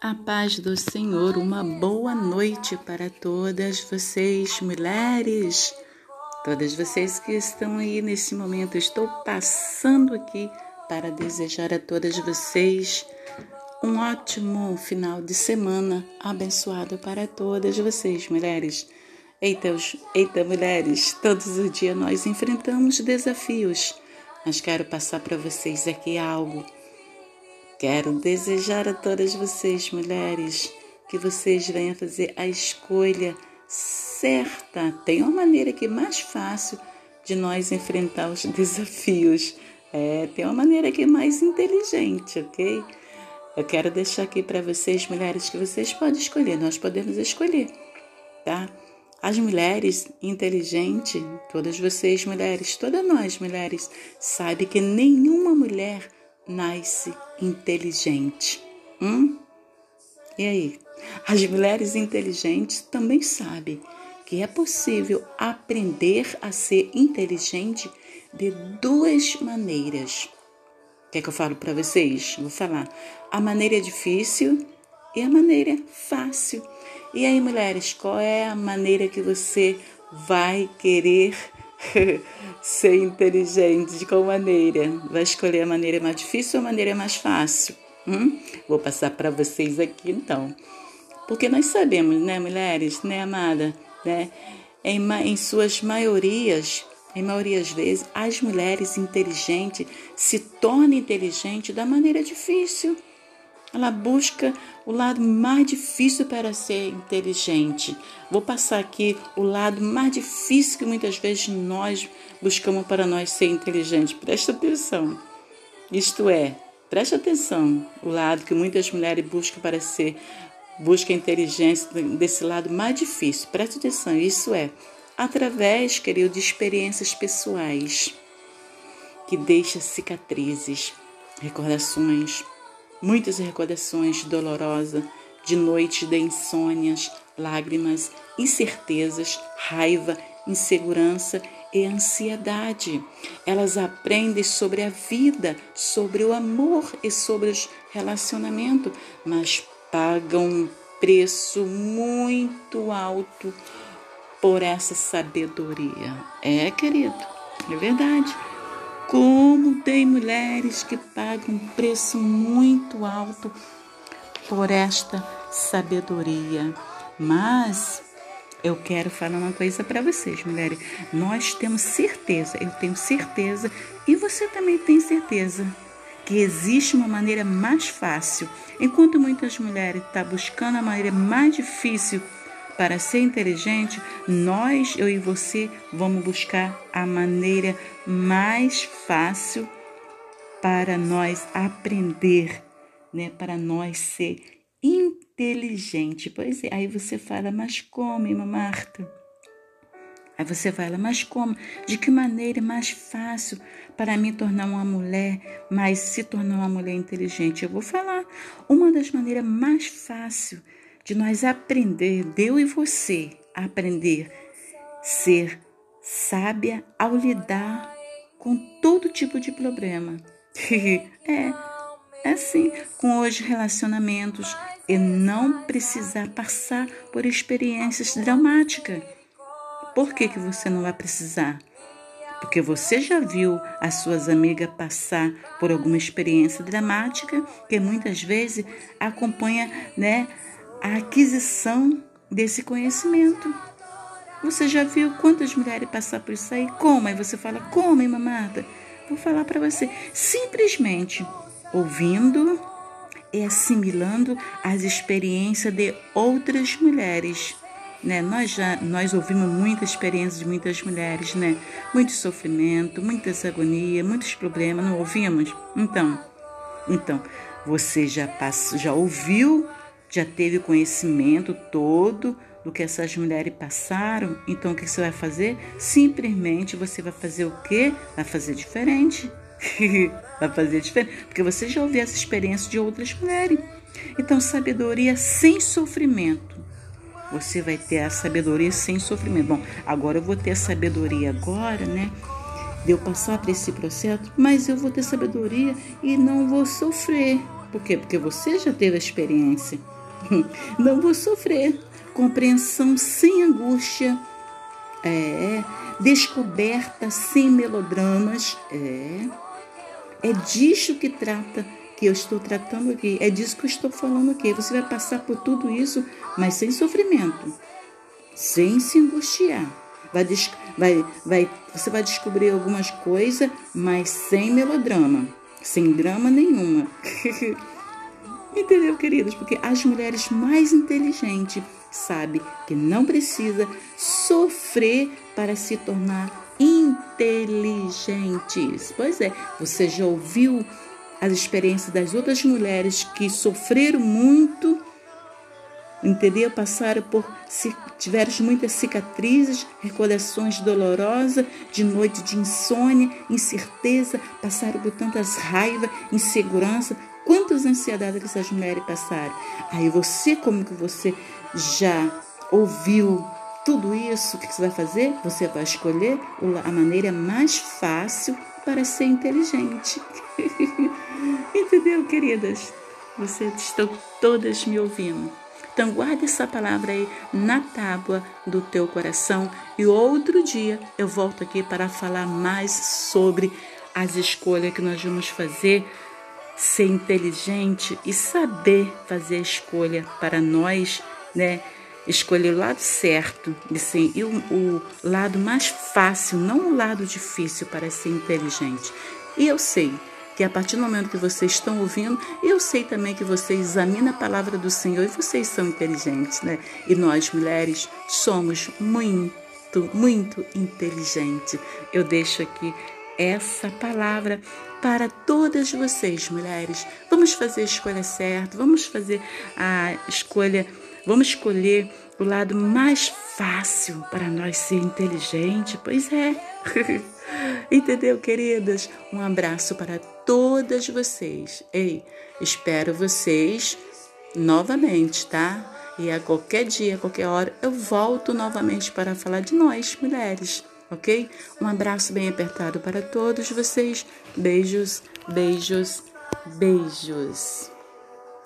A paz do Senhor, uma boa noite para todas vocês, mulheres, todas vocês que estão aí nesse momento. Estou passando aqui para desejar a todas vocês um ótimo final de semana abençoado para todas vocês, mulheres. Eita, eita, mulheres, todos os dias nós enfrentamos desafios, mas quero passar para vocês aqui algo Quero desejar a todas vocês, mulheres, que vocês venham fazer a escolha certa. Tem uma maneira que é mais fácil de nós enfrentar os desafios. É, tem uma maneira que é mais inteligente, ok? Eu quero deixar aqui para vocês, mulheres, que vocês podem escolher. Nós podemos escolher, tá? As mulheres inteligentes, todas vocês mulheres, todas nós mulheres, sabe que nenhuma mulher nasce inteligente. Hum? E aí? As mulheres inteligentes também sabem que é possível aprender a ser inteligente de duas maneiras. Quer que eu falo para vocês? Vou falar. A maneira difícil e a maneira fácil. E aí, mulheres, qual é a maneira que você vai querer ser inteligente. De qual maneira? Vai escolher a maneira mais difícil ou a maneira mais fácil? Hum? Vou passar para vocês aqui então. Porque nós sabemos, né, mulheres, né, amada, né? Em, em suas maiorias, em maiorias vezes, as mulheres inteligentes se tornam inteligentes da maneira difícil. Ela busca o lado mais difícil para ser inteligente. Vou passar aqui o lado mais difícil que muitas vezes nós buscamos para nós ser inteligentes. Presta atenção. Isto é, presta atenção, o lado que muitas mulheres buscam para ser busca inteligência desse lado mais difícil. Presta atenção, isso é através, querido, de experiências pessoais que deixa cicatrizes, recordações, muitas recordações dolorosas de noites de insônias, lágrimas, incertezas, raiva, insegurança e ansiedade. Elas aprendem sobre a vida, sobre o amor e sobre os relacionamentos, mas pagam um preço muito alto por essa sabedoria. É, querido, é verdade. Como tem mulheres que pagam um preço muito alto por esta sabedoria. Mas eu quero falar uma coisa para vocês, mulheres. Nós temos certeza, eu tenho certeza, e você também tem certeza, que existe uma maneira mais fácil. Enquanto muitas mulheres estão tá buscando a maneira mais difícil para ser inteligente, nós, eu e você, vamos buscar a maneira mais fácil para nós aprender, né? Para nós ser inteligente. Pois é, aí você fala, mas como, irmã Marta? Aí você fala, mas como? De que maneira mais fácil para mim tornar uma mulher, mas se tornar uma mulher inteligente? Eu vou falar. Uma das maneiras mais fáceis de nós aprender, eu e você, aprender ser sábia ao lidar com todo tipo de problema. é, é assim, com os relacionamentos e não precisar passar por experiências dramáticas. Por que, que você não vai precisar? Porque você já viu as suas amigas passar por alguma experiência dramática que muitas vezes acompanha, né, a aquisição desse conhecimento. Você já viu quantas mulheres passar por isso aí? Como? Aí você fala, como, hein? Vou falar para você. Simplesmente ouvindo e assimilando as experiências de outras mulheres. Né? Nós já nós ouvimos muitas experiências de muitas mulheres, né? Muito sofrimento, muitas agonias, muitos problemas, não ouvimos? Então, então você já passou, já ouviu já teve conhecimento todo do que essas mulheres passaram, então o que você vai fazer? Simplesmente você vai fazer o quê? Vai fazer diferente. vai fazer diferente, porque você já ouviu essa experiência de outras mulheres. Então, sabedoria sem sofrimento. Você vai ter a sabedoria sem sofrimento. Bom, agora eu vou ter a sabedoria agora, né? De eu passar por esse processo, mas eu vou ter sabedoria e não vou sofrer Por quê? Porque você já teve a experiência. Não vou sofrer. Compreensão sem angústia. É. Descoberta sem melodramas. É. É disso que trata, que eu estou tratando aqui. É disso que eu estou falando aqui. Você vai passar por tudo isso, mas sem sofrimento. Sem se angustiar. Vai, vai, vai, você vai descobrir algumas coisas, mas sem melodrama, sem drama nenhuma. Entendeu, queridos? Porque as mulheres mais inteligentes sabem que não precisa sofrer para se tornar inteligentes. Pois é, você já ouviu as experiências das outras mulheres que sofreram muito entendeu? Passaram por, tiveram muitas cicatrizes, recordações dolorosas, de noite de insônia, incerteza, passaram por tantas raivas, insegurança, quantas ansiedades que essas mulheres passaram. Aí você, como que você já ouviu tudo isso, o que você vai fazer? Você vai escolher a maneira mais fácil para ser inteligente. Entendeu, queridas? Vocês estão todas me ouvindo. Então guarde essa palavra aí na tábua do teu coração e outro dia eu volto aqui para falar mais sobre as escolhas que nós vamos fazer, ser inteligente e saber fazer a escolha para nós, né? Escolher o lado certo e, sim, e o, o lado mais fácil, não o lado difícil para ser inteligente. E eu sei que a partir do momento que vocês estão ouvindo, eu sei também que vocês examinam a palavra do Senhor e vocês são inteligentes, né? E nós, mulheres, somos muito, muito inteligentes. Eu deixo aqui essa palavra para todas vocês, mulheres. Vamos fazer a escolha certa, vamos fazer a escolha, vamos escolher o lado mais fácil para nós ser inteligente. Pois é. Entendeu, queridas? Um abraço para todas vocês. Ei, espero vocês novamente, tá? E a qualquer dia, a qualquer hora, eu volto novamente para falar de nós, mulheres, ok? Um abraço bem apertado para todos vocês. Beijos, beijos, beijos.